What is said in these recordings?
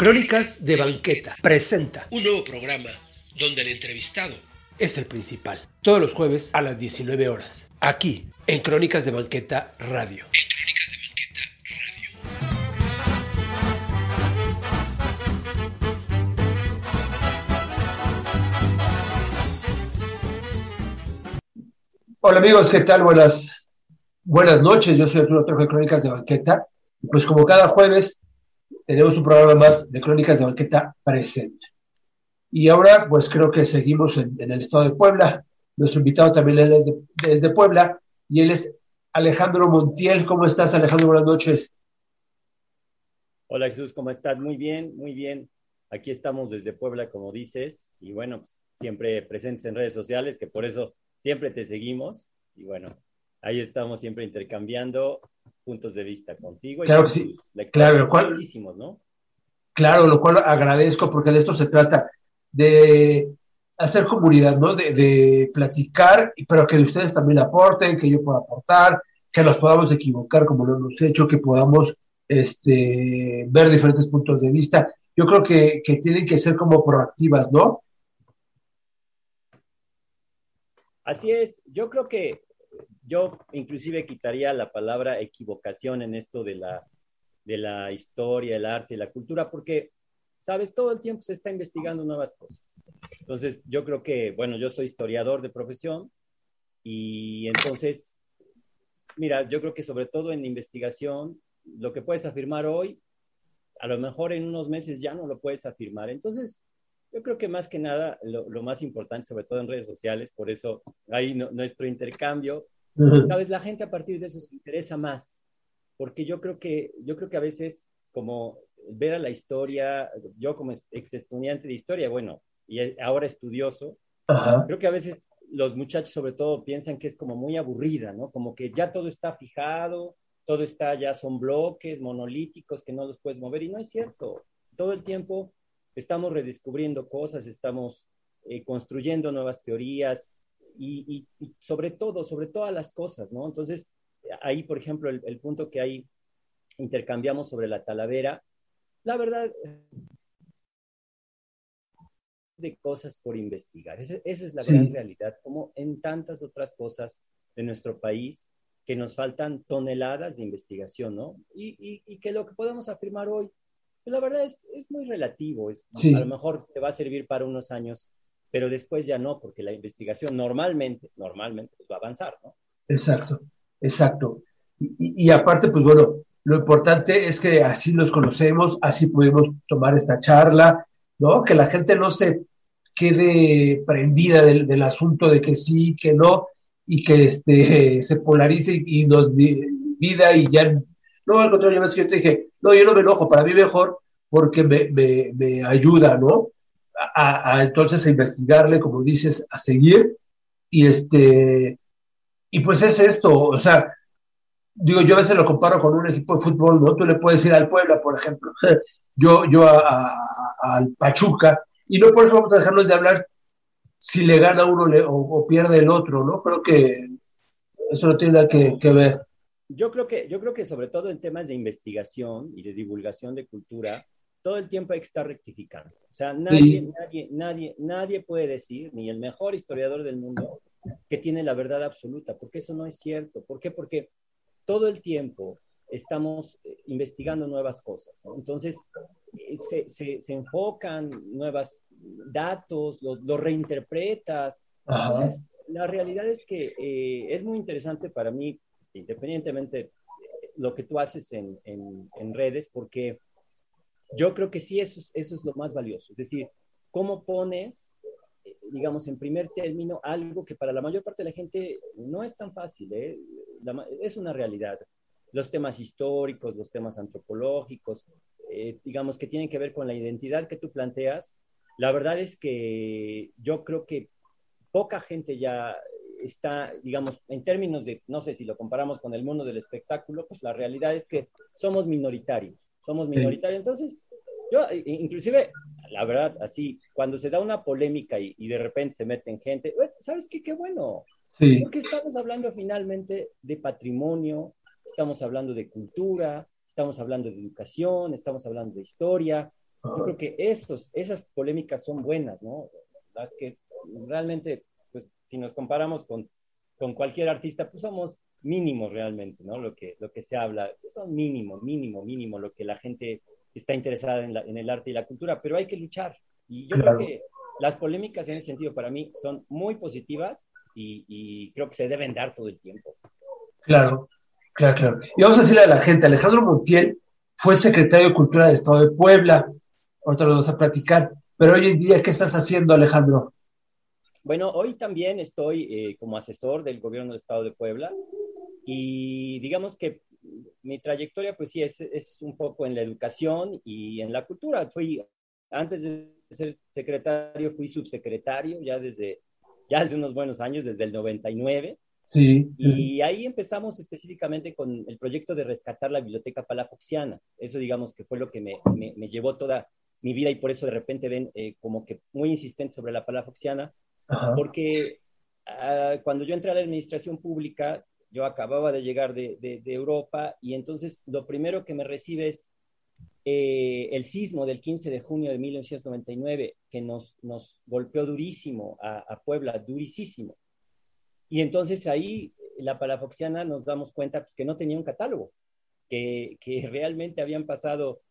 Crónicas de Banqueta presenta un nuevo programa donde el entrevistado es el principal. Todos los jueves a las 19 horas. Aquí, en Crónicas de Banqueta Radio. En Crónicas de Banqueta Radio. Hola amigos, ¿qué tal? Buenas, buenas noches. Yo soy Arturo Trejo de Crónicas de Banqueta. Pues como cada jueves tenemos un programa más de Crónicas de Banqueta presente. Y ahora, pues creo que seguimos en, el estado de Puebla. Nuestro invitado también es de, desde Puebla y él es Alejandro Montiel. ¿Cómo estás, Alejandro? Buenas noches. Hola, Jesús, ¿cómo estás? Muy bien, muy bien. Aquí estamos desde Puebla, como dices, y bueno, pues, siempre presentes en redes sociales, que por eso siempre te seguimos. Y bueno, ahí estamos siempre intercambiando puntos de vista contigo. Claro que sí. Claro, lo cual, ¿no? claro, lo cual agradezco porque de esto se trata, de hacer comunidad, ¿no? De, de, platicar, pero que ustedes también aporten, que yo pueda aportar, que nos podamos equivocar como lo hemos hecho, que podamos este, ver diferentes puntos de vista. Yo creo que, que tienen que ser como proactivas, ¿no? Así es, yo creo que yo inclusive quitaría la palabra equivocación en esto de la, de la historia, el arte y la cultura, porque, sabes, todo el tiempo se está investigando nuevas cosas. Entonces, yo creo que, bueno, yo soy historiador de profesión y entonces, mira, yo creo que sobre todo en investigación, lo que puedes afirmar hoy, a lo mejor en unos meses ya no lo puedes afirmar. Entonces, yo creo que más que nada, lo, más importante, sobre todo en redes sociales, por eso no, nuestro intercambio, Sabes, la gente a partir de eso se interesa más, porque yo creo que, yo creo que a veces, como ver a la historia, yo como ex estudiante de historia, bueno, y ahora estudioso, creo que a veces los muchachos sobre todo piensan que es como muy aburrida, ¿no? Como que ya todo está fijado, todo está, ya son bloques monolíticos que no los puedes mover, y no es cierto. Todo el tiempo estamos redescubriendo cosas, estamos eh, construyendo nuevas teorías, y, y, sobre todo, sobre todas las cosas, ¿no? Entonces, ahí, por ejemplo, el, el, punto que ahí intercambiamos sobre la talavera, la verdad, de cosas por investigar. Esa, esa es la sí. gran realidad, como en tantas otras cosas de nuestro país, que nos faltan toneladas de investigación, ¿no? Y, y, y que lo que podemos afirmar hoy, pues la verdad es, es muy relativo, es, sí. a lo mejor te va a servir para unos años pero después ya no, porque la investigación normalmente, normalmente pues va a avanzar, ¿no? Exacto, exacto. Y, aparte, pues bueno, lo importante es que así los conocemos, así pudimos tomar esta charla, ¿no? Que la gente no se quede prendida del, del asunto de que sí, que no, y que este, se polarice y, nos vida y ya, no, al contrario, yo te dije, no, yo no me enojo, para mí mejor porque me, me, me ayuda, ¿no? A, a, entonces a investigarle, como dices, a seguir. Y este, y pues es esto, o sea, digo, yo a veces lo comparo con un equipo de fútbol, ¿no? Tú le puedes ir al Puebla, por ejemplo, yo, yo al Pachuca, y no por eso vamos a dejarnos de hablar si le gana uno le, o, o, pierde el otro, ¿no? Creo que eso no tiene nada que, que ver. Yo creo que, yo creo que sobre todo en temas de investigación y de divulgación de cultura, todo el tiempo hay que estar rectificando. O sea, nadie, sí. nadie, nadie, nadie puede decir, ni el mejor historiador del mundo, que tiene la verdad absoluta, porque eso no es cierto. ¿Por qué? Porque todo el tiempo estamos eh, investigando nuevas cosas. ¿no? Entonces, eh, se, se, se, enfocan nuevos datos, los, los reinterpretas. Ajá. Entonces, la realidad es que eh, es muy interesante para mí, independientemente de lo que tú haces en, en, en redes, porque yo creo que sí, eso, eso es lo más valioso. Es decir, cómo pones, eh, digamos, en primer término, algo que para la mayor parte de la gente no es tan fácil, ¿eh? la, es una realidad. Los temas históricos, los temas antropológicos, eh, digamos, que tienen que ver con la identidad que tú planteas, la verdad es que yo creo que poca gente ya está, digamos, en términos de, no sé si lo comparamos con el mundo del espectáculo, pues la realidad es que somos minoritarios somos minoritarios. Entonces, yo, inclusive, la verdad, así, cuando se da una polémica y, y de repente se meten gente, ¿sabes qué? Qué bueno. Sí. Porque estamos hablando finalmente de patrimonio, estamos hablando de cultura, estamos hablando de educación, estamos hablando de historia. Yo creo que esos, esas polémicas son buenas, ¿no? Las que realmente, pues si nos comparamos con, con cualquier artista, pues somos mínimos realmente, ¿no? Lo que, lo que se habla, son mínimo, mínimo, mínimo lo que la gente está interesada en, la, en el arte y la cultura, pero hay que luchar. Y yo creo que las polémicas en ese sentido para mí son muy positivas y, y, creo que se deben dar todo el tiempo. Claro, claro, claro. Y vamos a decirle a la gente, Alejandro Montiel fue secretario de Cultura del Estado de Puebla, ahorita lo vamos a platicar, pero hoy en día, ¿qué estás haciendo, Alejandro? Bueno, hoy también estoy eh, como asesor del gobierno del Estado de Puebla y digamos que mi trayectoria, pues sí, es, es un poco en la educación y en la cultura. Fui, antes de ser secretario, fui subsecretario ya desde, ya hace unos buenos años, desde el 99. Sí. Y ahí empezamos específicamente con el proyecto de rescatar la biblioteca palafoxiana. Eso, digamos, que fue lo que me, me, me llevó toda mi vida y por eso de repente ven eh, como que muy insistente sobre la palafoxiana, Ajá. porque uh, cuando yo entré a la administración pública, yo acababa de llegar de, de, Europa y entonces lo primero que me recibe es eh, el sismo del 15 de junio de 1999, que nos, nos golpeó durísimo a, a, Puebla, durísimo. Y entonces ahí la palafoxiana nos damos cuenta pues, que no tenía un catálogo, que, que realmente habían pasado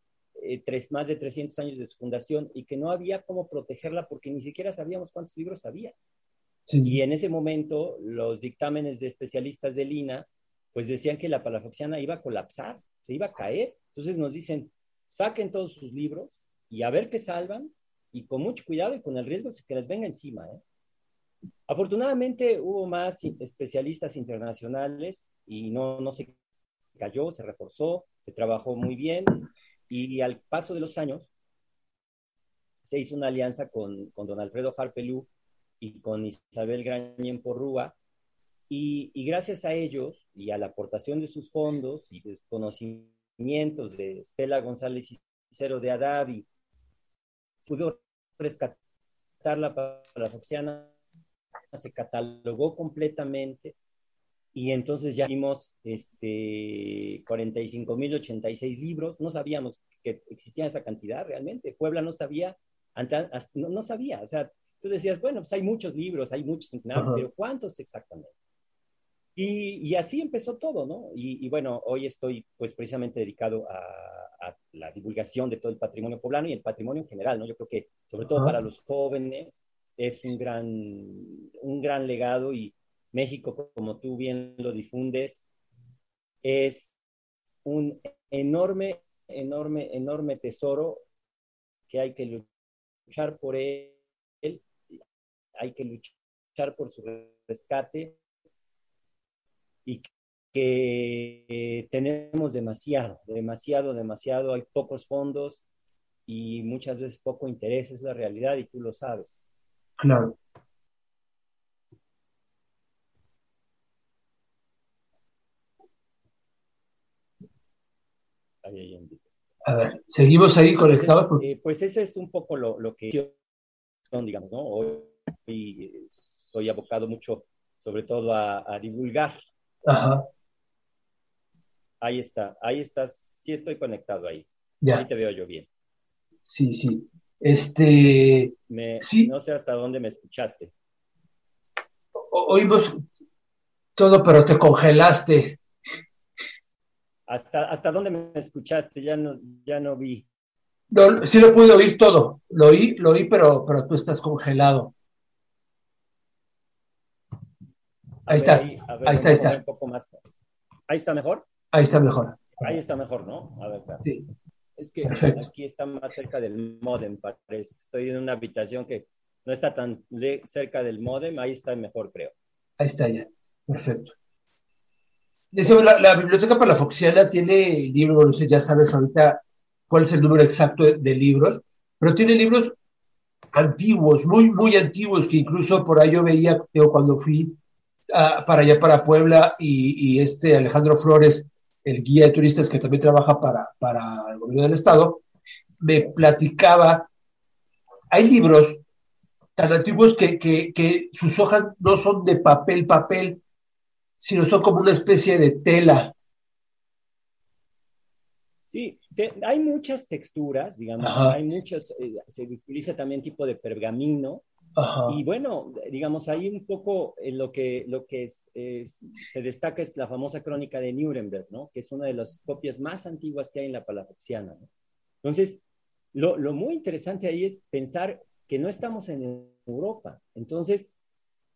eh, tres, más de 300 años de su fundación y que no había cómo protegerla porque ni siquiera sabíamos cuántos libros había. Y en ese momento, los dictámenes de especialistas de Lina, pues decían que la palafoxiana iba a colapsar, se iba a caer. Entonces nos dicen, saquen todos sus libros y a ver qué salvan y con mucho cuidado y con el riesgo de que les venga encima. ¿eh? Afortunadamente hubo más especialistas internacionales y no, no se cayó, se reforzó, se trabajó muy bien y al paso de los años se hizo una alianza con, con don Alfredo Harpelú y con Isabel Grañen Porrúa, y, y, gracias a ellos y a la aportación de sus fondos y de conocimientos de Estela González Cicero de Adavi, pudo rescatar la palafoxiana, se catalogó completamente y entonces ya vimos este, 45.086 libros, no sabíamos que existía esa cantidad realmente, Puebla no sabía, no, no sabía, o sea, tú decías, bueno, pues hay muchos libros, hay muchos, no, pero ¿cuántos exactamente? Y, y, así empezó todo, ¿no? Y, y, bueno, hoy estoy pues precisamente dedicado a, a, la divulgación de todo el patrimonio poblano y el patrimonio en general, ¿no? Yo creo que sobre todo Ajá. para los jóvenes es un gran, un gran legado y México, como tú bien lo difundes, es un enorme, enorme, enorme tesoro que hay que luchar por él hay que luchar por su rescate y que tenemos demasiado, demasiado, demasiado, hay pocos fondos y muchas veces poco interés, es la realidad y tú lo sabes. Claro. A ver, seguimos ahí conectados. Pues, eh, pues ese es un poco lo, lo que digamos, ¿no? Hoy y estoy abocado mucho, sobre todo a, a divulgar. Ajá. Ahí está, ahí estás, sí estoy conectado ahí. Ya. Ahí te veo yo bien. Sí, sí. Este. Me, sí. No sé hasta dónde me escuchaste. O, oímos todo, pero te congelaste. ¿Hasta, hasta dónde me escuchaste? Ya no, ya no vi. No, sí lo pude oír todo. Lo oí, lo oí, pero, pero tú estás congelado. Ahí estás. Ahí, ver, ahí está, ahí está. Un poco más. ¿Ahí está mejor? Ahí está mejor. Ahí está mejor, ¿no? A ver, claro. Sí. Es que Perfecto. aquí está más cerca del modem, parece. Estoy en una habitación que no está tan cerca del modem, ahí está mejor, creo. Ahí está ya. Perfecto. Decimos, la, la biblioteca Palafoxiana tiene libros, no sé, ya sabes ahorita cuál es el número exacto de, de libros, pero tiene libros antiguos, muy, muy antiguos, que incluso por ahí yo veía, yo cuando fui uh, para allá, para Puebla, y, y, este Alejandro Flores, el guía de turistas que también trabaja para, para el gobierno del estado, me platicaba, hay libros tan antiguos que, que, que sus hojas no son de papel, papel, sino son como una especie de tela. Sí, hay muchas texturas, digamos, hay muchos, eh, se utiliza también tipo de pergamino, y bueno, digamos, ahí un poco eh, lo que, lo que es, se destaca es la famosa crónica de Nuremberg, ¿no? Que es una de las copias más antiguas que hay en la palafoxiana, ¿no? Entonces, lo, lo, muy interesante ahí es pensar que no estamos en Europa. Entonces,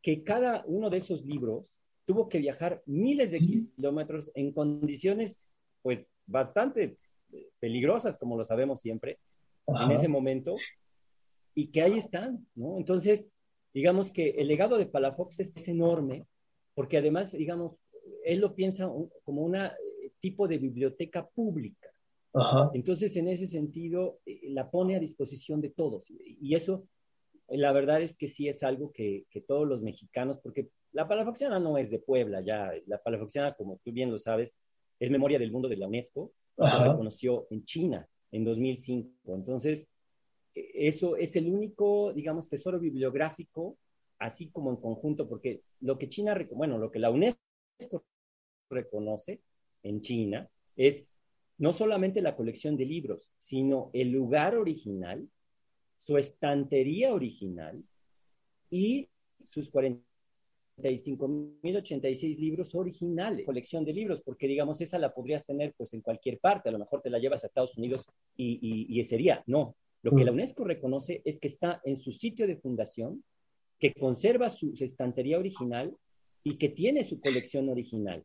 que cada uno de esos libros tuvo que viajar miles de kilómetros en condiciones, pues, bastante eh, peligrosas, como lo sabemos siempre, en ese momento, y que ahí están, ¿no? Entonces, digamos que el legado de Palafox es, enorme, porque además, digamos, él lo piensa como un eh, tipo de biblioteca pública. Entonces, en ese sentido, eh, la pone a disposición de todos. Y eso, la verdad es que sí es algo que, que todos los mexicanos, porque la Palafoxiana no es de Puebla ya, la Palafoxiana, como tú bien lo sabes, es memoria del mundo de la UNESCO, se reconoció en China en 2005. Entonces, eso es el único, digamos, tesoro bibliográfico, así como en conjunto, porque lo que China, bueno, lo que la UNESCO reconoce en China es no solamente la colección de libros, sino el lugar original, su estantería original y sus 45.086 libros originales, colección de libros, porque digamos, esa la podrías tener pues en cualquier parte, a lo mejor te la llevas a Estados Unidos y, y, y sería, no, lo que mm. la UNESCO reconoce es que está en su sitio de fundación, que conserva su, estantería original y que tiene su colección original.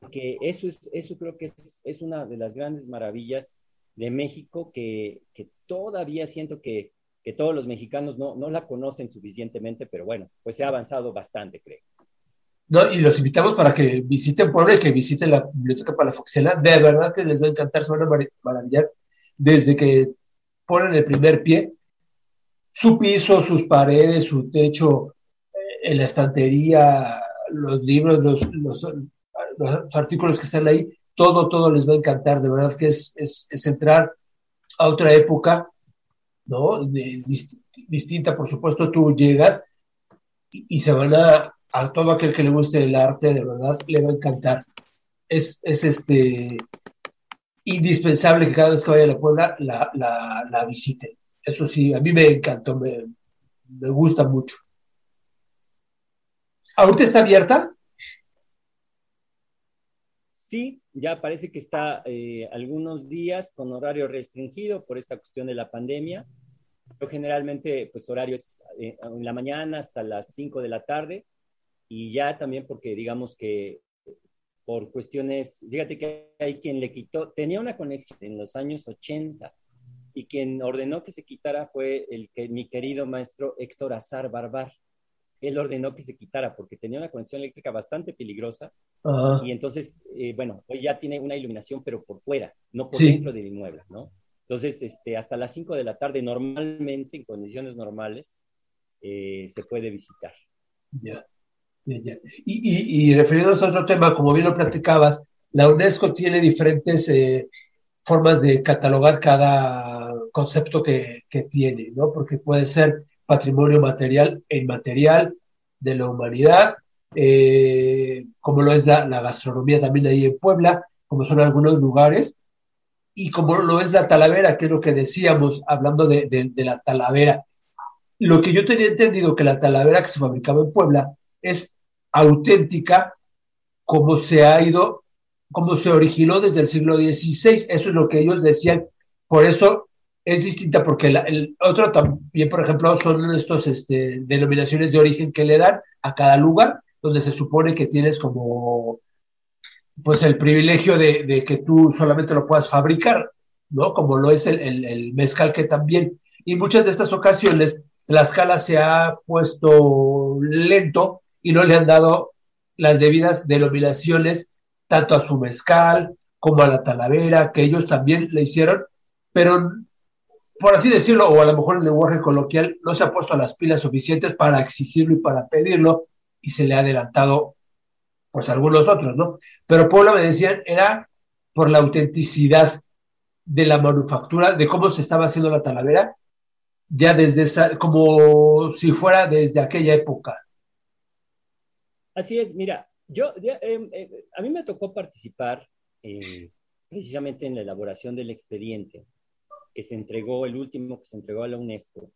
Porque eso, es, eso creo que es, es, una de las grandes maravillas de México que, que todavía siento que, que, todos los mexicanos no, no la conocen suficientemente, pero bueno, pues se ha avanzado bastante, creo. No, y los invitamos para que visiten Puebla y que visiten la Biblioteca Palafoxela. De verdad que les va a encantar, se van a maravillar. Desde que ponen el primer pie, su piso, sus paredes, su techo, eh, la estantería, los libros, los, los, artículos que están ahí, todo, todo les va a encantar. De verdad que es, es, entrar a otra época, ¿no? distinta, por supuesto, tú llegas y, se van a, a todo aquel que le guste el arte, de verdad, le va a encantar. Es, es este, indispensable que cada vez que vaya a la Puebla la, la, la visite. Eso sí, a mí me encantó, me, me gusta mucho. ¿Ahorita está abierta? Sí, ya parece que está eh, algunos días con horario restringido por esta cuestión de la pandemia. Yo generalmente, pues horario es eh, en la mañana hasta las 5 de la tarde y ya también porque digamos que por cuestiones, fíjate que hay quien le quitó, tenía una conexión en los años 80 y quien ordenó que se quitara fue el que mi querido maestro Héctor Azar Barbar. Él ordenó que se quitara porque tenía una conexión eléctrica bastante peligrosa y entonces, eh, bueno, hoy ya tiene una iluminación pero por fuera, no por dentro del inmueble, ¿no? Entonces, este, hasta las 5 de la tarde, normalmente, en condiciones normales, eh, se puede visitar. Ya. Y, y, refiriéndonos a otro tema, como bien lo platicabas, la UNESCO tiene diferentes eh, formas de catalogar cada concepto que, tiene, ¿no? Porque puede ser patrimonio material e inmaterial de la humanidad, eh, como lo es la, gastronomía también ahí en Puebla, como son algunos lugares, y como lo es la talavera, que es lo que decíamos hablando de, de la talavera. Lo que yo tenía entendido que la talavera que se fabricaba en Puebla es auténtica como se ha ido, como se originó desde el siglo XVI. Eso es lo que ellos decían. Por eso es distinta, porque el otro también, por ejemplo, son estos este, denominaciones de origen que le dan a cada lugar, donde se supone que tienes como pues el privilegio de, que tú solamente lo puedas fabricar, ¿no? Como lo es el, el, mezcal que también. Y muchas de estas ocasiones la escala se ha puesto lento y no le han dado las debidas denominaciones tanto a su mezcal como a la talavera, que ellos también le hicieron, pero por así decirlo, o a lo mejor en lenguaje coloquial, no se ha puesto las pilas suficientes para exigirlo y para pedirlo, y se le ha adelantado, pues, algunos otros, ¿no? Pero Puebla me decían, era por la autenticidad de la manufactura, de cómo se estaba haciendo la talavera, ya desde esa, como si fuera desde aquella época. Así es, mira, yo, em, em, a mí me tocó participar, precisamente en la elaboración del expediente que se entregó, el último que se entregó a la UNESCO,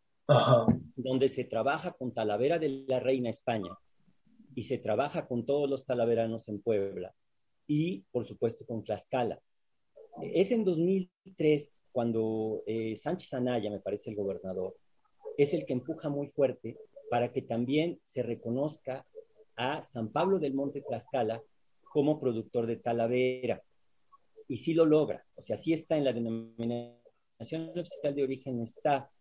donde se trabaja con Talavera de la Reina España y se trabaja con todos los talaveranos en Puebla y, por supuesto, con Tlaxcala. Es en 2003 cuando eh, Sánchez Anaya, me parece el gobernador, es el que empuja muy fuerte para que también se reconozca a San Pablo del Monte Tlaxcala como productor de Talavera. Y sí lo logra, o sea, sí está en la denominación oficial de origen, está.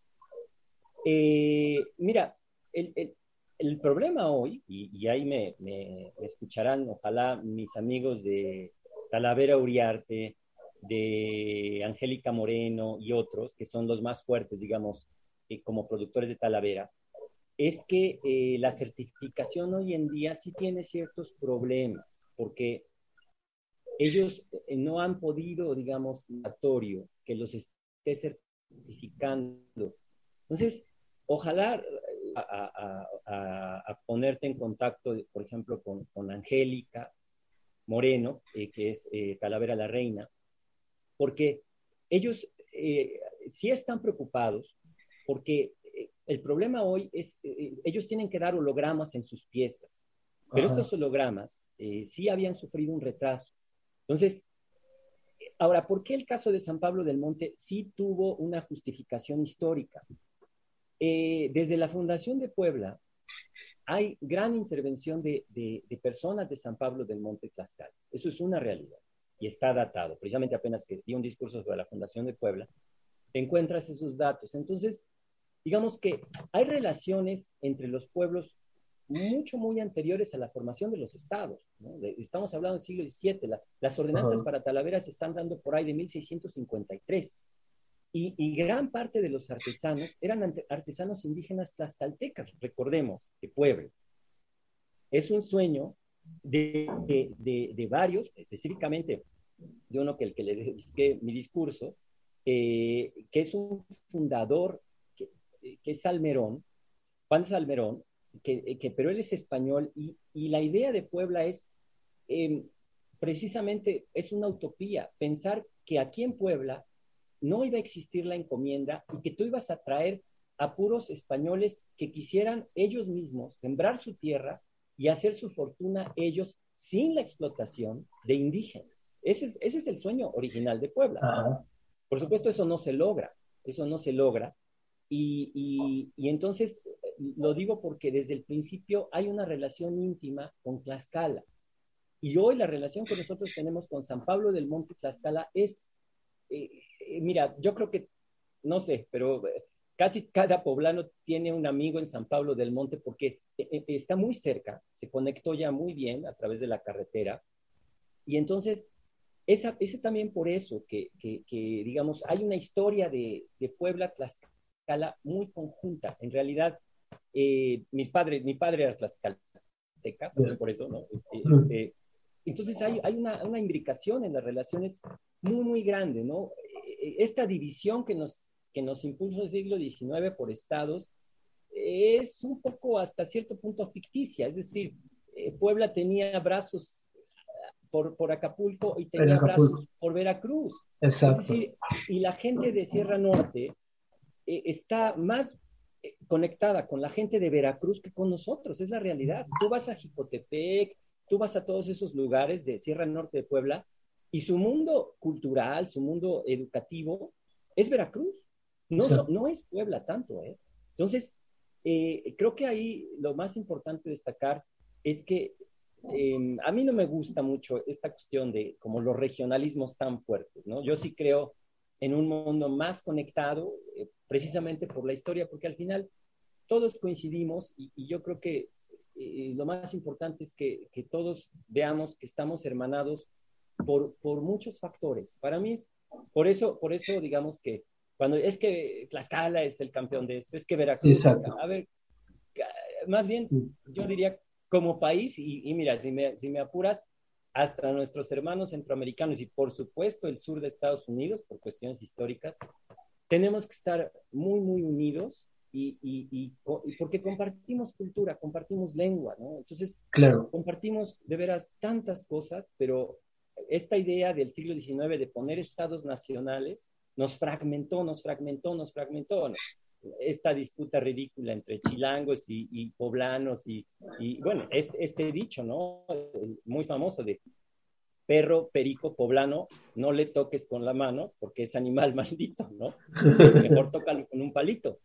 Eh, mira, el, el, problema hoy, y, ahí me, me, escucharán, ojalá mis amigos de Talavera Uriarte, de Angélica Moreno y otros, que son los más fuertes, digamos, eh, como productores de Talavera, es que eh, la certificación hoy en día sí tiene ciertos problemas, porque ellos eh, no han podido, digamos, que los esté certificando. Entonces, ojalá a, ponerte en contacto, por ejemplo, con, con Angélica Moreno, que es Talavera la Reina, porque ellos sí están preocupados porque eh, el problema hoy es, eh, eh, ellos tienen que dar hologramas en sus piezas, pero estos hologramas sí habían sufrido un retraso. Entonces, ahora, ¿por qué el caso de San Pablo del Monte sí tuvo una justificación histórica? desde la Fundación de Puebla hay gran intervención de, de, personas de San Pablo del Monte Tlaxcala. Eso es una realidad y está datado. Precisamente apenas que di un discurso sobre la Fundación de Puebla, encuentras esos datos. Entonces, digamos que hay relaciones entre los pueblos mucho, muy anteriores a la formación de los estados. Estamos hablando del siglo XVII. las ordenanzas para Talavera se están dando por ahí de 1653. Y, y, gran parte de los artesanos eran artesanos indígenas tlaxcaltecas, recordemos, de Puebla. Es un sueño de, de, de, varios, específicamente de uno que, el que le dediqué mi discurso, eh, que es un fundador que es Salmerón, Juan Salmerón, que, que, pero él es español y, y la idea de Puebla es em, precisamente, es una utopía, pensar que aquí en Puebla no iba a existir la encomienda y que tú ibas a traer a puros españoles que quisieran ellos mismos sembrar su tierra y hacer su fortuna ellos sin la explotación de indígenas. Ese es, ese es el sueño original de Puebla. Por supuesto, eso no se logra, eso no se logra, y, entonces lo digo porque desde el principio hay una relación íntima con Tlaxcala. Y hoy la relación que nosotros tenemos con San Pablo del Monte Tlaxcala es, eh, eh, mira, yo creo que, no sé, pero eh, casi cada poblano tiene un amigo en San Pablo del Monte porque está muy cerca, se conectó ya muy bien a través de la carretera. Y entonces, esa, es también por eso que, que, digamos, hay una historia de, de Puebla Tlaxcala muy conjunta. En realidad, eh, mis padres, mi padre era tlaxcalteca, por eso, ¿no? Este, entonces hay, hay una, una, imbricación en las relaciones muy, muy grande, ¿no? Eh, esta división que nos, que nos impuso el siglo XIX por estados es un poco hasta cierto punto ficticia, es decir, eh, Puebla tenía brazos por, por, Acapulco y tenía brazos por Veracruz. Exacto. Es decir, y la gente de Sierra Norte eh, está más eh, conectada con la gente de Veracruz que con nosotros, es la realidad. Tú vas a Jicotepec, tú vas a todos esos lugares de Sierra Norte de Puebla y su mundo cultural, su mundo educativo es Veracruz, no, no es Puebla tanto. ¿eh? Entonces, creo que ahí lo más importante destacar es que em, a mí no me gusta mucho esta cuestión de como los regionalismos tan fuertes, ¿no? Yo sí creo en un mundo más conectado, eh, precisamente por la historia, porque al final todos coincidimos y, yo creo que eh, lo más importante es que, que, todos veamos que estamos hermanados por, por muchos factores. Para mí es, por eso, por eso digamos que cuando es que Tlaxcala es el campeón de esto, es que Veracruz, a ver, más bien yo diría como país, y, y mira, si me, si me apuras, hasta nuestros hermanos centroamericanos y por supuesto el sur de Estados Unidos, por cuestiones históricas, tenemos que estar muy, muy unidos y, y, y, porque compartimos cultura, compartimos lengua, ¿no? Entonces, claro. compartimos de veras tantas cosas, pero esta idea del siglo XIX de poner estados nacionales nos fragmentó, nos fragmentó, nos fragmentó. Esta disputa ridícula entre chilangos y, poblanos y, bueno, este, este dicho, ¿no? Muy famoso de perro, perico, poblano, no le toques con la mano porque es animal maldito, ¿no? Mejor tócalo con un palito.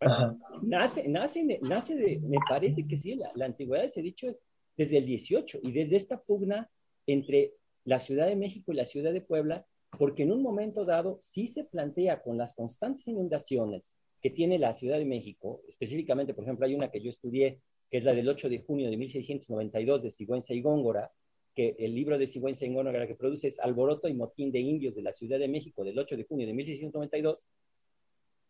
Ah, nace, nace, nace de, me parece que sí, la, la antigüedad de ese dicho es desde el 18 y desde esta pugna entre la Ciudad de México y la Ciudad de Puebla, porque en un momento dado sí se plantea con las constantes inundaciones que tiene la Ciudad de México, específicamente, por ejemplo, hay una que yo estudié, que es la del 8 de junio de 1692 de Sigüenza y Góngora, que el libro de Sigüenza y Góngora que produce es Alboroto y Motín de Indios de la Ciudad de México del 8 de junio de 1692,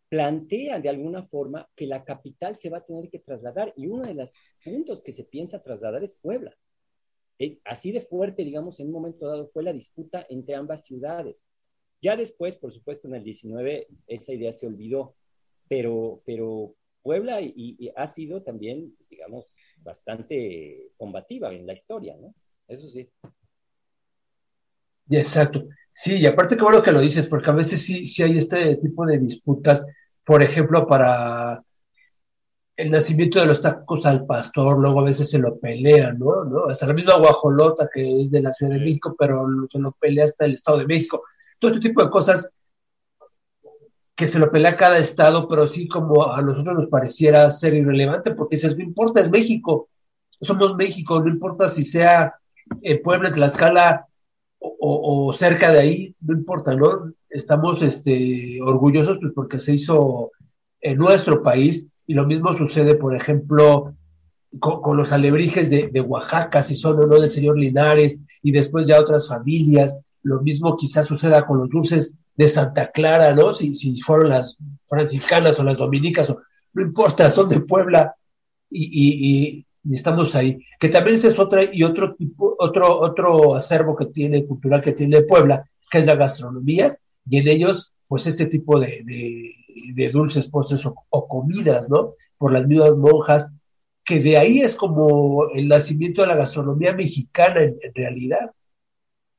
plantea de alguna forma que la capital se va a tener que trasladar y uno de los puntos que se piensa trasladar es Puebla. Eh, así de fuerte, digamos, en un momento dado fue la disputa entre ambas ciudades. Ya después, por supuesto, en el 19 esa idea se olvidó, pero, pero Puebla y ha sido también, digamos, bastante combativa en la historia, ¿no? Eso sí. Exacto. Sí, y aparte que bueno que lo dices, porque a veces sí, sí hay este tipo de disputas, por ejemplo, para el nacimiento de los tacos al pastor, luego a veces se lo pelean, ¿no? ¿no? Hasta la misma guajolota que es de la Ciudad de México, pero se lo pelea hasta el Estado de México. Todo este tipo de cosas que se lo pelea cada estado, pero sí como a nosotros nos pareciera ser irrelevante, porque dices, no importa, es México, somos México, no importa si sea Puebla, Tlaxcala o, o, cerca de ahí, no importa, ¿no? Estamos este, orgullosos pues, porque se hizo en nuestro país y lo mismo sucede, por ejemplo, con, los alebrijes de, Oaxaca, si son o no del señor Linares, y después ya otras familias. Lo mismo quizás suceda con los dulces de Santa Clara, ¿no? Si, si fueron las franciscanas o las dominicas, o, no importa, son de Puebla y estamos ahí. Que también ese es otra y otro tipo, otro, otro acervo que tiene, cultural que tiene Puebla, que es la gastronomía, y en ellos, pues este tipo de, de, dulces, postres o, comidas, ¿no? Por las mismas monjas, que de ahí es como el nacimiento de la gastronomía mexicana en, realidad.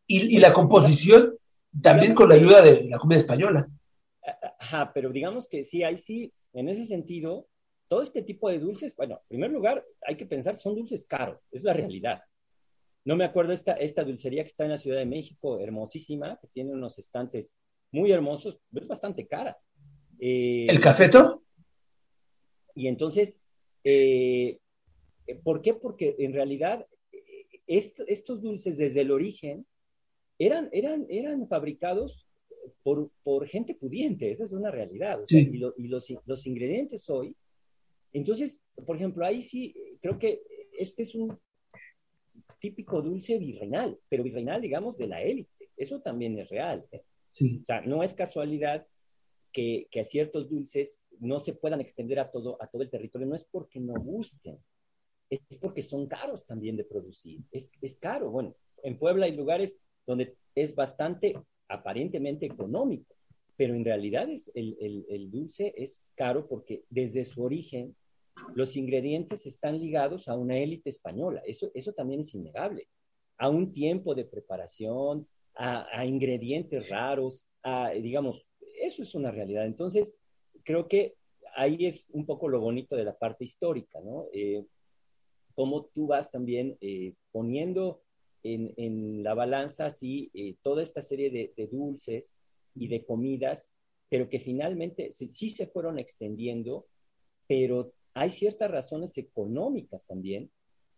Y, y, la composición también con la ayuda de la comida española. Ajá, pero digamos que sí, ahí sí, en ese sentido, todo este tipo de dulces, bueno, en primer lugar, hay que pensar, son dulces caros, es la realidad. No me acuerdo esta, esta dulcería que está en la Ciudad de México, hermosísima, que tiene unos estantes muy hermosos, pero es bastante cara. Eh, ¿El cafeto? Y entonces, eh, ¿por qué? Porque en realidad estos dulces desde el origen eran, eran, eran fabricados por, por gente pudiente, esa es una realidad. Y, y los, los, ingredientes hoy entonces, por ejemplo, ahí sí, creo que este es un típico dulce virreinal, pero virreinal, digamos, de la élite. Eso también es real. ¿eh? O sea, no es casualidad que, que, ciertos dulces no se puedan extender a todo, a todo el territorio. No es porque no gusten, es porque son caros también de producir. Es, es caro. Bueno, en Puebla hay lugares donde es bastante aparentemente económico pero en realidad es el, dulce es caro porque desde su origen los ingredientes están ligados a una élite española. Eso, eso también es innegable. A un tiempo de preparación, a, ingredientes raros, a, digamos, eso es una realidad. Entonces, creo que ahí es un poco lo bonito de la parte histórica, ¿no? Eh, cómo tú vas también eh, poniendo en, la balanza así eh, toda esta serie de dulces y de comidas, pero que finalmente sí, se fueron extendiendo, pero hay ciertas razones económicas también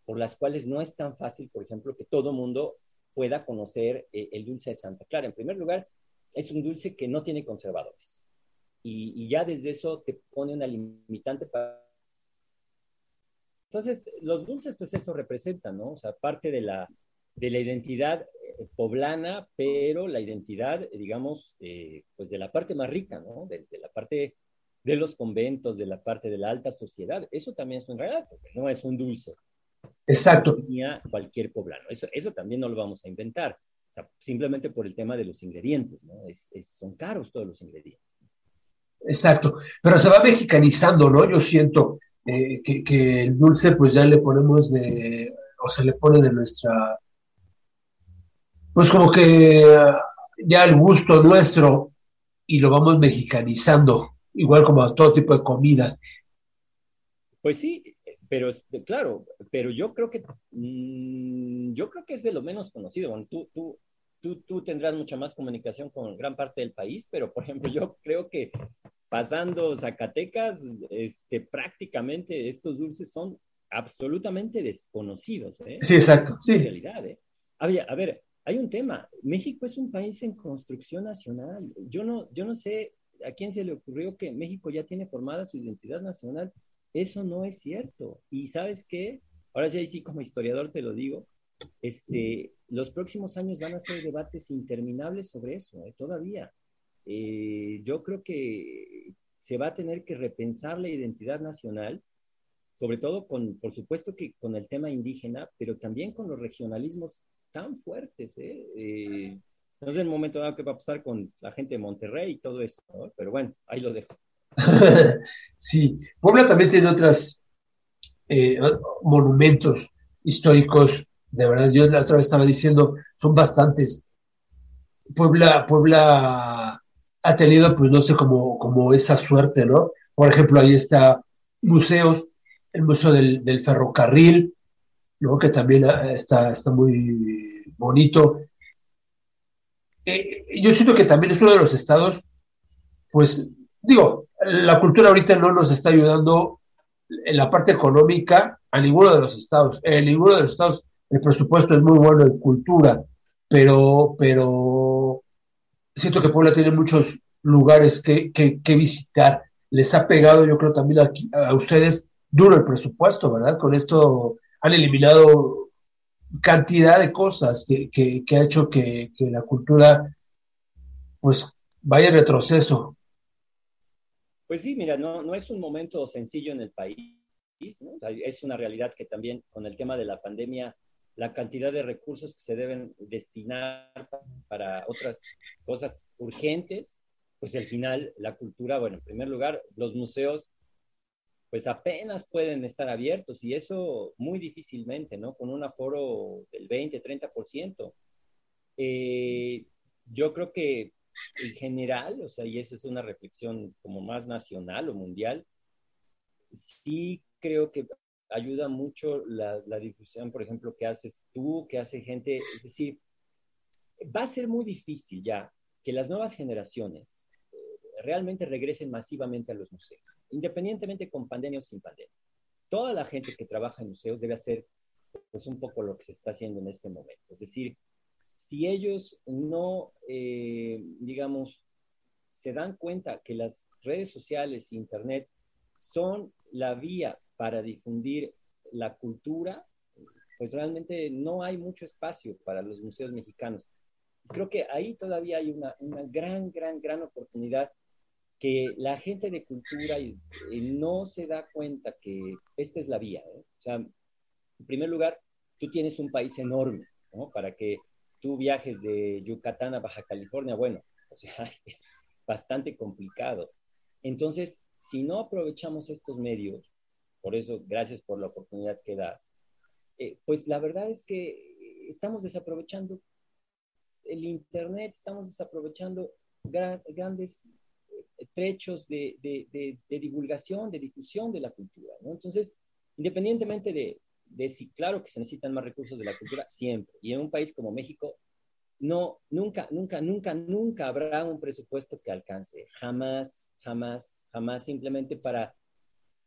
por las cuales no es tan fácil, por ejemplo, que todo mundo pueda conocer eh, el dulce de Santa Clara. En primer lugar, es un dulce que no tiene conservadores. Y, ya desde eso te pone una limitante para... Entonces, los dulces, pues eso representa, ¿no? O sea, parte de la, de la identidad poblana, pero la identidad, digamos, eh, pues de la parte más rica, ¿no? De, la parte de los conventos, de la parte de la alta sociedad. Eso también es un regalo, no es un dulce. Exacto. Cualquier poblano. Eso, eso también no lo vamos a inventar. O sea, simplemente por el tema de los ingredientes, ¿no? Es, son caros todos los ingredientes. Exacto. Pero se va mexicanizando, ¿no? Yo siento eh, que, que el dulce, pues ya le ponemos de, o se le pone de nuestra pues como que ya el gusto nuestro y lo vamos mexicanizando, igual como a todo tipo de comida. Pues sí, pero claro, pero yo creo que mm, yo creo que es de lo menos conocido. Bueno, tú, tú, tú, tú tendrás mucha más comunicación con gran parte del país, pero por ejemplo, yo creo que pasando Zacatecas, este, prácticamente estos dulces son absolutamente desconocidos. ¿eh? Sí, exacto. Sí. Realidad, ¿eh? a, ver, a ver, hay un tema. México es un país en construcción nacional. Yo no, yo no sé a quién se le ocurrió que México ya tiene formada su identidad nacional. Eso no es cierto. Y sabes qué? Ahora sí, sí, como historiador te lo digo. Este, los próximos años van a ser debates interminables sobre eso, ¿eh? todavía. Eh, yo creo que se va a tener que repensar la identidad nacional sobre todo con, por supuesto que con el tema indígena, pero también con los regionalismos tan fuertes. ¿eh? Eh, no sé en el momento dado qué va a pasar con la gente de Monterrey y todo eso, pero bueno, ahí lo dejo. sí, Puebla también tiene otros eh, monumentos históricos, de verdad, yo la otra vez estaba diciendo, son bastantes. Puebla, Puebla ha tenido, pues no sé, como, como esa suerte, ¿no? Por ejemplo, ahí está museos el Museo del, Ferrocarril, ¿no? que también ah, está, está muy bonito. Eh, yo siento que también es uno de los estados, pues digo, la cultura ahorita no nos está ayudando en la parte económica a ninguno de los estados. En ninguno de los estados el presupuesto es muy bueno en cultura, pero, pero siento que Puebla tiene muchos lugares que, que, visitar. Les ha pegado, yo creo, también aquí, a ustedes duro el presupuesto, ¿verdad? Con esto han eliminado cantidad de cosas que, que, ha hecho que, que, la cultura pues vaya en retroceso. Pues sí, mira, no, no es un momento sencillo en el país, ¿no? es una realidad que también con el tema de la pandemia, la cantidad de recursos que se deben destinar para otras cosas urgentes, pues al final la cultura, bueno, en primer lugar, los museos pues apenas pueden estar abiertos y eso muy difícilmente, ¿no? Con un aforo del 20, 30%. Eh, yo creo que en general, o sea, y esa es una reflexión como más nacional o mundial, sí creo que ayuda mucho la, la difusión, por ejemplo, que haces tú, que hace gente, es decir, va a ser muy difícil ya que las nuevas generaciones eh, realmente regresen masivamente a los museos independientemente con pandemia o sin pandemia. Toda la gente que trabaja en museos debe hacer pues, un poco lo que se está haciendo en este momento. Es decir, si ellos no, eh, digamos, se dan cuenta que las redes sociales e Internet son la vía para difundir la cultura, pues realmente no hay mucho espacio para los museos mexicanos. Creo que ahí todavía hay una, una gran, gran, gran oportunidad que la gente de cultura no se da cuenta que esta es la vía. ¿eh? O sea, en primer lugar, tú tienes un país enorme, ¿no? Para que tú viajes de Yucatán a Baja California, bueno, o sea, es bastante complicado. Entonces, si no aprovechamos estos medios, por eso, gracias por la oportunidad que das, eh, pues la verdad es que estamos desaprovechando el Internet, estamos desaprovechando grandes trechos de, divulgación, de difusión de la cultura. Entonces, independientemente de, de si, claro que se necesitan más recursos de la cultura, siempre. Y en un país como México, no, nunca, nunca, nunca, nunca habrá un presupuesto que alcance. Jamás, jamás, jamás, simplemente para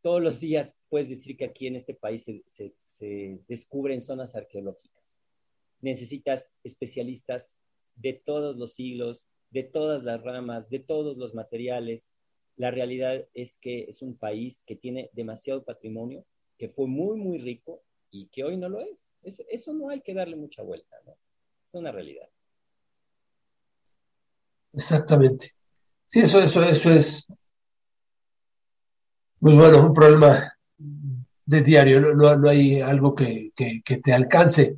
todos los días puedes decir que aquí en este país se, se, se descubren zonas arqueológicas. Necesitas especialistas de todos los siglos, de todas las ramas, de todos los materiales. La realidad es que es un país que tiene demasiado patrimonio, que fue muy, muy rico y que hoy no lo es. eso no hay que darle mucha vuelta, ¿no? Es una realidad. Exactamente. Sí, eso, eso, eso es, pues bueno, un problema de diario, no, no, hay algo que, que te alcance.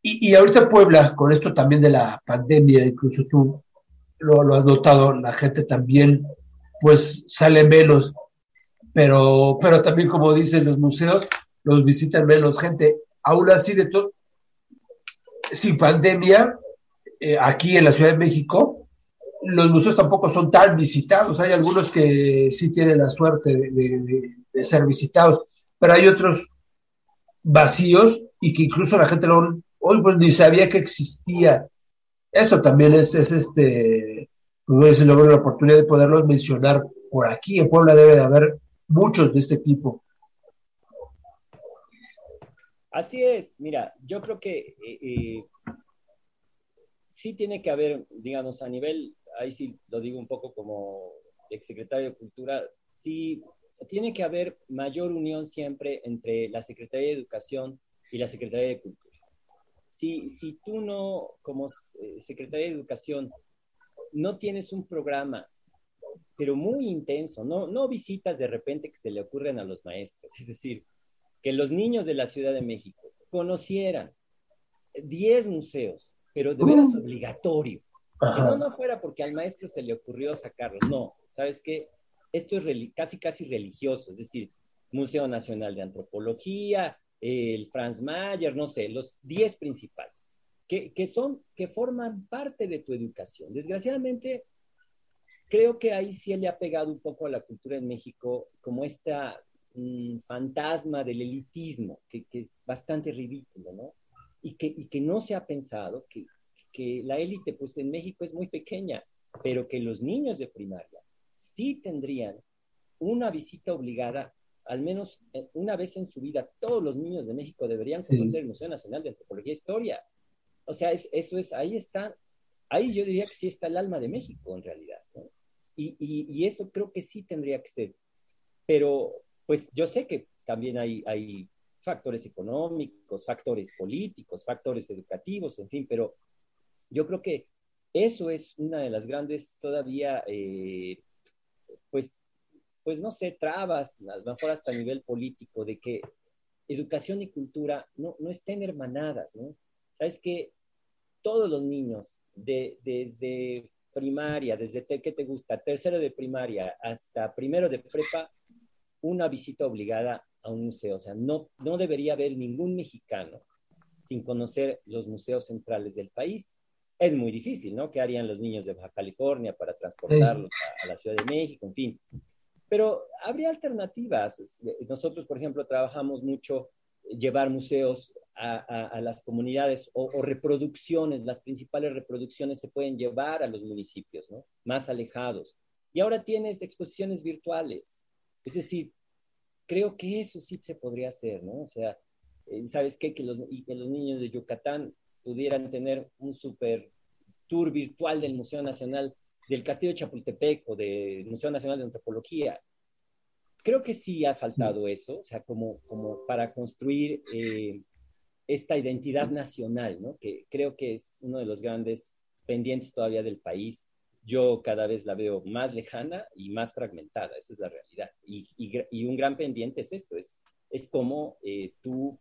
Y, ahorita Puebla, con esto también de la pandemia, incluso tú lo, has notado, la gente también pues sale menos, pero, pero también como dicen los museos, los visitan menos gente. Aún así, de todo, sin pandemia, eh, aquí en la Ciudad de México, los museos tampoco son tan visitados. Hay algunos que sí tienen la suerte de, ser visitados, pero hay otros vacíos y que incluso la gente no, hoy pues ni sabía que existía. Eso también es, es este, pues, luego la oportunidad de poderlos mencionar por aquí. En Puebla debe de haber muchos de este tipo. Así es, mira, yo creo que eh, eh, sí tiene que haber, digamos, a nivel, ahí sí lo digo un poco como exsecretario de Cultura, sí tiene que haber mayor unión siempre entre la Secretaría de Educación y la Secretaría de Cultura. Si, si tú no, como eh, Secretaría de Educación, no tienes un programa, pero muy intenso, no, no visitas de repente que se le ocurren a los maestros, es decir, que los niños de la Ciudad de México conocieran 10 museos, pero de veras uh. obligatorio. Que no, no fuera porque al maestro se le ocurrió sacarlos. No, ¿sabes qué? Esto es casi, casi religioso, es decir, Museo Nacional de Antropología, el Franz Mayer, no sé, los 10 principales, que, que, son, que forman parte de tu educación. Desgraciadamente, creo que ahí sí le ha pegado un poco a la cultura en México como esta fantasma del elitismo, que, es bastante ridículo, ¿no? Y que, y que no se ha pensado que, que la élite, pues en México es muy pequeña, pero que los niños de primaria sí tendrían una visita obligada, al menos eh, una vez en su vida, todos los niños de México deberían conocer el Museo Nacional de Antropología e Historia. O sea, es, eso es, ahí está, ahí yo diría que sí está el alma de México en realidad. ¿no? Y, y, y, eso creo que sí tendría que ser. Pero, pues yo sé que también hay, hay factores económicos, factores políticos, factores educativos, en fin, pero yo creo que eso es una de las grandes todavía, eh, pues, pues no sé, trabas, a lo mejor hasta a nivel político, de que educación y cultura no, no estén hermanadas, ¿no? Sabes que todos los niños, de, desde primaria, desde, ¿qué te gusta? Tercero de primaria hasta primero de prepa, una visita obligada a un museo. O sea, no, no debería haber ningún mexicano sin conocer los museos centrales del país. Es muy difícil, ¿no? ¿Qué harían los niños de Baja California para transportarlos a, la Ciudad de México? En fin. Pero habría alternativas. Nosotros, por ejemplo, trabajamos mucho llevar museos a, las comunidades o, reproducciones, las principales reproducciones se pueden llevar a los municipios, ¿no? Más alejados. Y ahora tienes exposiciones virtuales. Es decir, creo que eso sí se podría hacer, ¿no? O sea, eh, ¿sabes qué? Que los niños de Yucatán pudieran tener un super tour virtual del Museo Nacional del Castillo de Chapultepec o del Museo Nacional de Antropología. Creo que sí ha faltado eso, o sea, como, como para construir eh, esta identidad nacional, ¿no? Que creo que es uno de los grandes pendientes todavía del país yo cada vez la veo más lejana y más fragmentada, esa es la realidad. Y, y, un gran pendiente es esto, es, es cómo eh, tú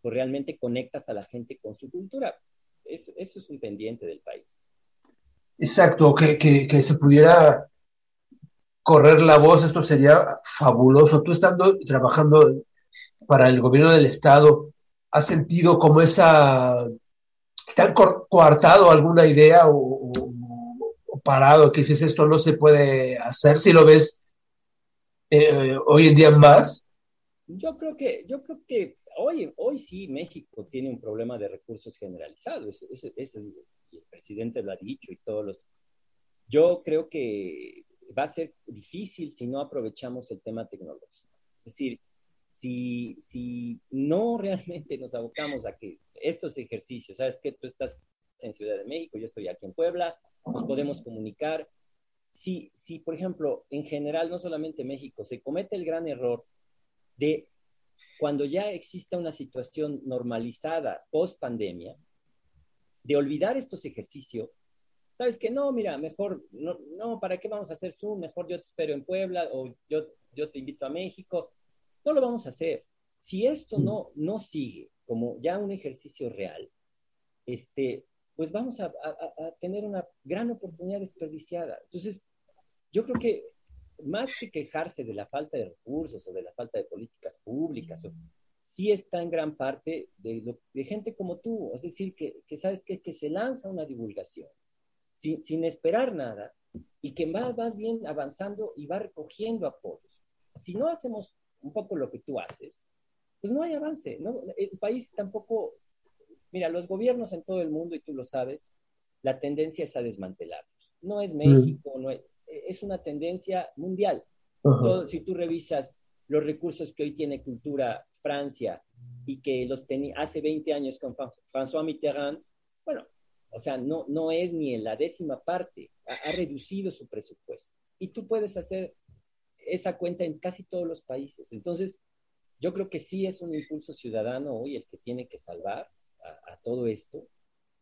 pues, realmente conectas a la gente con su cultura. Eso, eso es un pendiente del país. Exacto, que, que, se pudiera correr la voz, esto sería fabuloso. Tú estando trabajando para el gobierno del estado, ¿has sentido como esa... ¿Te coartado alguna idea o, parado, que dices esto no se puede hacer, si lo ves eh, hoy en día más? Yo creo que, yo creo que hoy, hoy sí México tiene un problema de recursos generalizados, el presidente lo ha dicho y todos los... Yo creo que va a ser difícil si no aprovechamos el tema tecnológico. Es decir, si, si no realmente nos abocamos a que estos ejercicios, sabes que tú estás en Ciudad de México, yo estoy aquí en Puebla, nos podemos comunicar. Si, si, por ejemplo, en general, no solamente México, se comete el gran error de cuando ya exista una situación normalizada post pandemia, de olvidar estos ejercicios, sabes que no, mira, mejor, no, no, ¿para qué vamos a hacer Zoom? Mejor yo te espero en Puebla o yo, yo te invito a México. No lo vamos a hacer. Si esto no, no sigue como ya un ejercicio real, este, pues vamos a, tener una gran oportunidad desperdiciada. Entonces, yo creo que más que quejarse de la falta de recursos o de la falta de políticas públicas, sí está en gran parte de, de gente como tú, es decir, que, que sabes que, que, se lanza una divulgación sin, sin esperar nada y que va vas bien avanzando y va recogiendo apoyos. Si no hacemos un poco lo que tú haces, pues no hay avance. ¿no? El país tampoco, mira, los gobiernos en todo el mundo, y tú lo sabes, la tendencia es a desmantelarlos. No es México, no es, es una tendencia mundial. Todo, si tú revisas los recursos que hoy tiene cultura Francia y que los tenía hace 20 años con François Mitterrand, bueno, o sea, no, no es ni en la décima parte, ha, reducido su presupuesto. Y tú puedes hacer esa cuenta en casi todos los países. Entonces, yo creo que sí es un impulso ciudadano hoy el que tiene que salvar a, todo esto.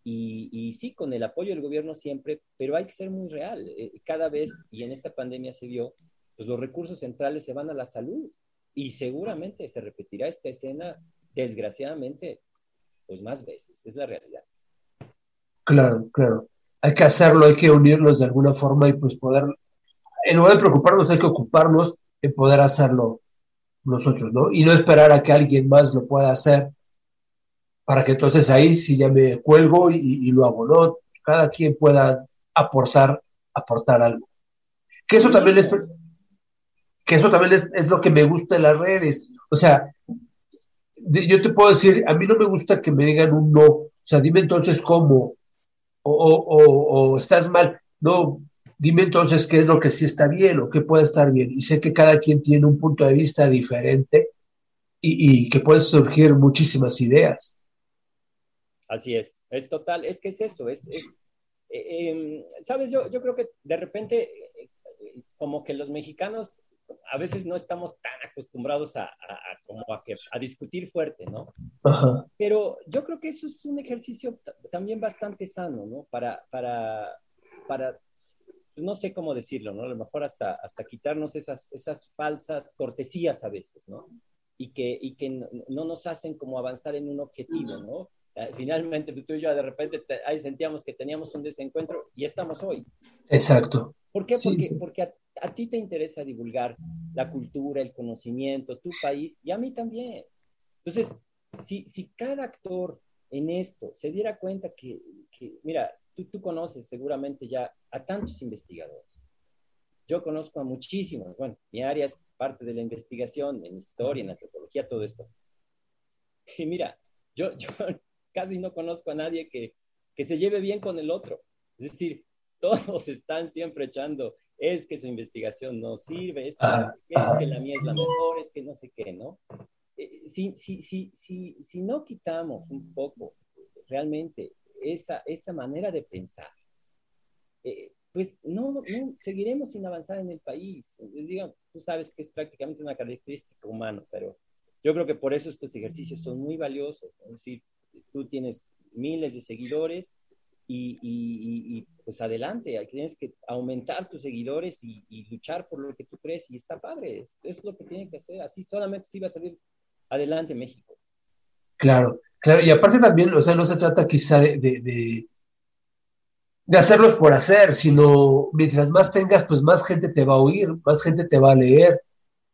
Y, y, sí, con el apoyo del gobierno siempre, pero hay que ser muy real. Eh, cada vez, y en esta pandemia se vio, pues los recursos centrales se van a la salud. Y seguramente se repetirá esta escena, desgraciadamente, pues más veces. Es la realidad. Claro, claro. Hay que hacerlo, hay que unirnos de alguna forma y pues poder, en lugar de preocuparnos, hay que ocuparnos en poder hacerlo nosotros, ¿no? Y no esperar a que alguien más lo pueda hacer para que entonces ahí sí ya me cuelgo y, y lo hago, ¿no? Cada quien pueda aportar, aportar algo. Que eso también es, que eso también es, lo que me gusta de las redes. O sea, yo te puedo decir, a mí no me gusta que me digan un no. O sea, dime entonces cómo, o, estás mal. No, dime entonces qué es lo que sí está bien o qué puede estar bien. Y sé que cada quien tiene un punto de vista diferente y, que pueden surgir muchísimas ideas. Así es, es total, es que es esto, es, es eh, eh, sabes, yo, yo creo que de repente eh, como que los mexicanos a veces no estamos tan acostumbrados a, a, a como a, que, a, discutir fuerte, ¿no? Ajá. Pero yo creo que eso es un ejercicio también bastante sano, ¿no? Para, para, para, no sé cómo decirlo, ¿no? A lo mejor hasta, hasta quitarnos esas, esas falsas cortesías a veces, ¿no? Y que, y que no, no nos hacen como avanzar en un objetivo, ¿no? Finalmente, pues, tú y yo de repente te, ahí sentíamos que teníamos un desencuentro y estamos hoy. Exacto. ¿Por qué? Porque, sí, sí. porque a, a, ti te interesa divulgar la cultura, el conocimiento, tu país, y a mí también. Entonces, si, si cada actor en esto se diera cuenta que, que mira, tú, tú, conoces seguramente ya a tantos investigadores. Yo conozco a muchísimos. Bueno, mi área es parte de la investigación en historia, en antropología, todo esto. Y mira, yo, yo casi no conozco a nadie que, que se lleve bien con el otro. Es decir, todos están siempre echando, es que su investigación no sirve, es que, no sé qué, es que la mía es la mejor, es que no sé qué, ¿no? Eh, si, si, si, si, si no quitamos un poco realmente esa, esa manera de pensar, eh, pues no, no, seguiremos sin avanzar en el país. Digo, tú sabes que es prácticamente una característica humana, pero yo creo que por eso estos ejercicios son muy valiosos. Es decir, tú tienes miles de seguidores y, pues adelante, tienes que aumentar tus seguidores y, luchar por lo que tú crees y está padre, es, lo que tienen que hacer, así solamente sí va a salir adelante México. Claro, claro, y aparte también, o sea, no se trata quizá de, de, hacerlos por hacer, sino mientras más tengas, pues más gente te va a oír, más gente te va a leer,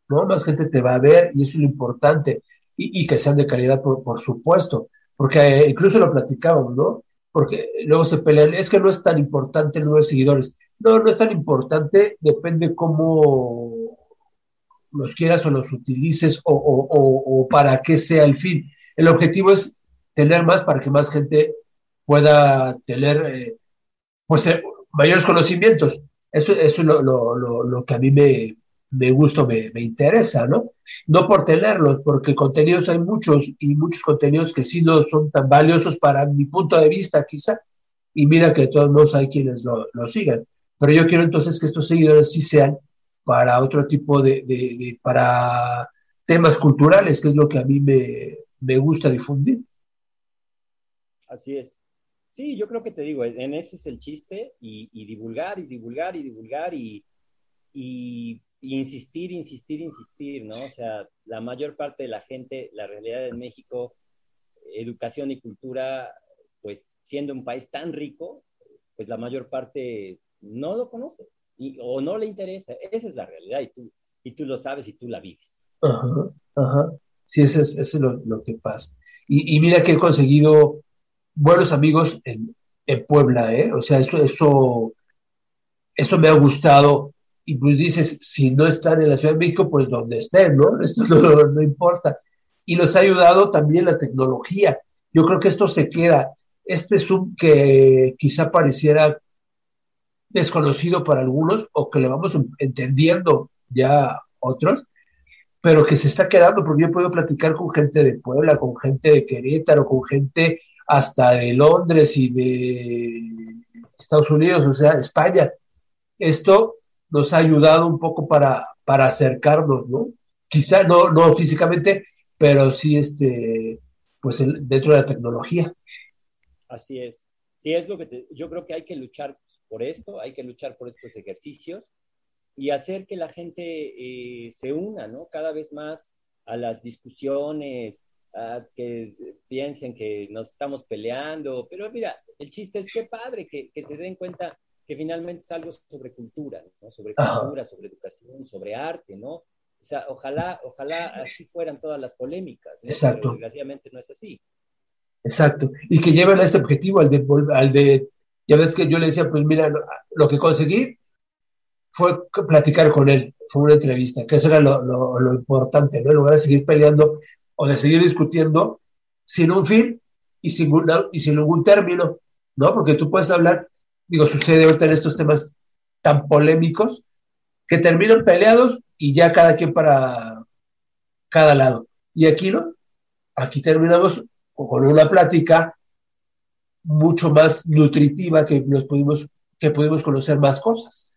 ¿no? Más gente te va a ver y eso es lo importante, y, que sean de calidad, por, por supuesto porque incluso lo platicábamos, ¿no? Porque luego se pelean, es que no es tan importante el número de seguidores. No, no es tan importante, depende cómo los quieras o los utilices o, o, o, para qué sea el fin. El objetivo es tener más para que más gente pueda tener eh, pues eh, mayores conocimientos. Eso, eso es lo, lo, lo, lo que a mí me, me gusta, me, me, interesa, ¿no? No por tenerlos, porque contenidos hay muchos y muchos contenidos que sí no son tan valiosos para mi punto de vista, quizá, y mira que de todos modos hay quienes lo, lo sigan. Pero yo quiero entonces que estos seguidores sí sean para otro tipo de, de, para temas culturales, que es lo que a mí me, me gusta difundir. Así es. Sí, yo creo que te digo, en ese es el chiste y, divulgar y divulgar y divulgar y insistir, insistir, insistir, ¿no? O sea, la mayor parte de la gente, la realidad en México, educación y cultura, pues siendo un país tan rico, pues la mayor parte no lo conoce y, o no le interesa. Esa es la realidad y tú, y tú lo sabes y tú la vives. Ajá, ajá. Sí, eso es, lo, que pasa. Y, mira que he conseguido buenos amigos en, Puebla, ¿eh? O sea, eso, eso, eso me ha gustado. Y pues dices, si no están en la Ciudad de México, pues donde estén, ¿no? Esto no, no importa. Y nos ha ayudado también la tecnología. Yo creo que esto se queda. Este Zoom que quizá pareciera desconocido para algunos o que le vamos entendiendo ya otros, pero que se está quedando, porque yo puedo platicar con gente de Puebla, con gente de Querétaro, con gente hasta de Londres y de Estados Unidos, o sea, España. Esto nos ha ayudado un poco para, para acercarnos, ¿no? Quizá no, no físicamente, pero sí este, pues dentro de la tecnología. Así es. Sí, es lo que yo creo que hay que luchar por esto, hay que luchar por estos ejercicios y hacer que la gente eh, se una, ¿no? Cada vez más a las discusiones, a que piensen que nos estamos peleando, pero mira, el chiste es que padre que, que se den cuenta que finalmente es algo sobre cultura, ¿no? Sobre cultura, sobre educación, sobre arte, ¿no? O sea, ojalá, ojalá así fueran todas las polémicas, ¿no? Exacto. Pero desgraciadamente no es así. Exacto. Y que lleven a este objetivo, al de, al de ya ves que yo le decía, pues mira, lo que conseguí fue platicar con él, fue una entrevista, que eso era lo, importante, ¿no? En lugar de seguir peleando o de seguir discutiendo sin un fin y sin, y sin ningún término, ¿no? Porque tú puedes hablar, digo, sucede ahorita en estos temas tan polémicos que terminan peleados y ya cada quien para cada lado. Y aquí no, aquí terminamos con una plática mucho más nutritiva que nos pudimos, que pudimos conocer más cosas.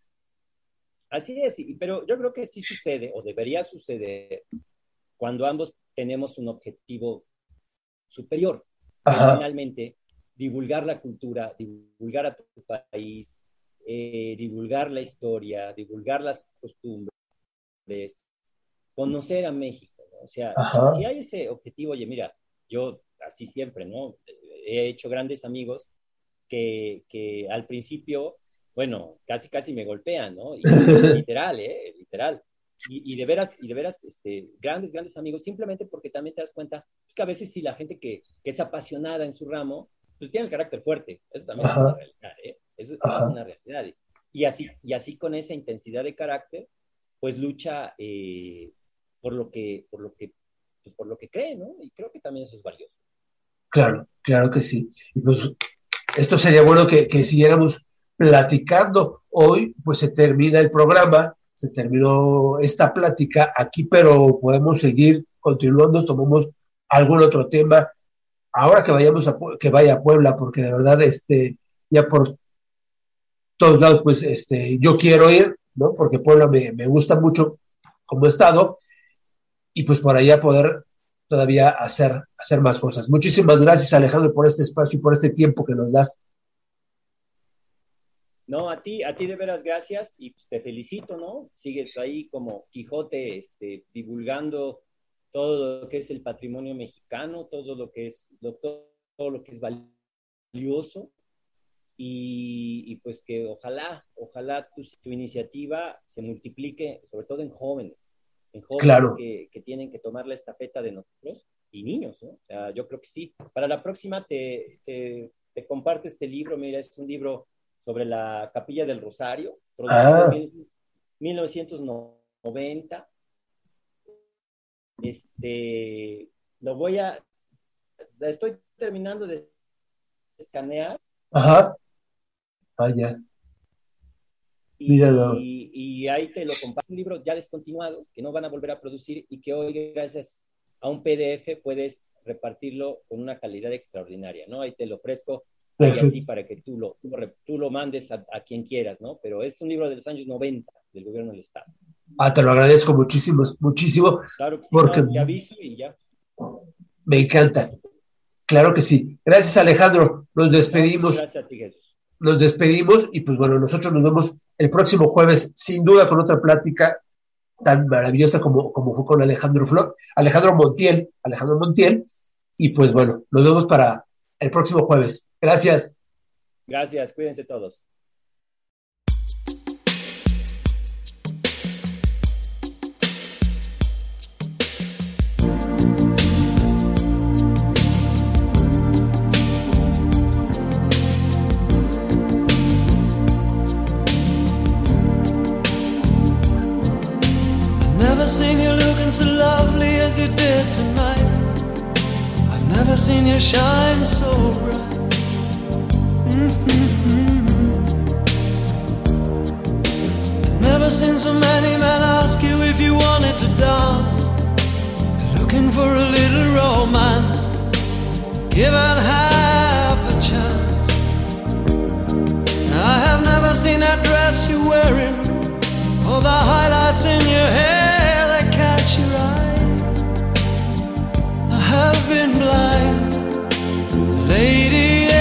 Así es, pero yo creo que sí sucede o debería suceder cuando ambos tenemos un objetivo superior, finalmente divulgar la cultura, divulgar a tu país, eh, divulgar la historia, divulgar las costumbres, conocer a México. O sea, si hay ese objetivo, oye, mira, yo así siempre, ¿no? he hecho grandes amigos que, que al principio, bueno, casi casi me golpean, ¿no? literal, ¿eh? Literal. Y, y, de veras, y de veras, este, grandes, grandes amigos, simplemente porque también te das cuenta pues, que a veces si la gente que, que, es apasionada en su ramo, pues tiene el carácter fuerte. Eso también es una realidad, ¿eh? Eso, es una realidad. Y así, y así con esa intensidad de carácter, pues lucha eh, por lo que, por lo que, pues por lo que cree, ¿no? Y creo que también eso es valioso. Claro, claro que sí. Y pues esto sería bueno que, siguiéramos platicando. Hoy pues se termina el programa, se terminó esta plática aquí, pero podemos seguir continuando, tomamos algún otro tema. Ahora que vayamos a que vaya a Puebla, porque de verdad este ya por todos lados pues este yo quiero ir, ¿no? Porque Puebla me, me gusta mucho como estado y pues por allá poder todavía hacer, hacer más cosas. Muchísimas gracias, Alejandro, por este espacio y por este tiempo que nos das. No, a ti, a ti de veras gracias y pues, te felicito, ¿no? Sigues ahí como Quijote, este, divulgando todo lo que es el patrimonio mexicano, todo lo que es, todo, lo que es valioso y, y, pues que ojalá, ojalá tu, tu iniciativa se multiplique, sobre todo en jóvenes en jóvenes que, tienen que tomar la estafeta de nosotros y niños, ¿no? O sea, yo creo que sí. Para la próxima te, te, comparto este libro, mira, es un libro sobre la Capilla del Rosario, producido en 1990. Este, lo voy a, estoy terminando de escanear. Ajá. Ah, ya. Y, ahí te lo comparto. Un libro ya descontinuado, que no van a volver a producir y que hoy, gracias a un PDF, puedes repartirlo con una calidad extraordinaria, ¿no? Ahí te lo ofrezco a ti para que tú lo, tú lo mandes a, quien quieras, ¿no? Pero es un libro de los años 90 del gobierno del Estado. Ah, te lo agradezco muchísimo, muchísimo. Claro que porque te aviso y ya. Me encanta. Claro que sí. Gracias, Alejandro. Nos despedimos. Gracias a ti, Jesús. Nos despedimos y pues bueno, nosotros nos vemos el próximo jueves, sin duda, con otra plática tan maravillosa como, como fue con Alejandro Flor, Alejandro Montiel, Alejandro Montiel, y pues bueno, nos vemos para el próximo jueves. Gracias. Gracias, cuídense todos. As lovely as you did tonight. I've never seen you shine so bright. Mm-hmm. Never seen so many men ask you if you wanted to dance. Looking for a little romance. Give it half a chance. I have never seen that dress you're wearing, or the highlights in your hair. I have been blind, lady.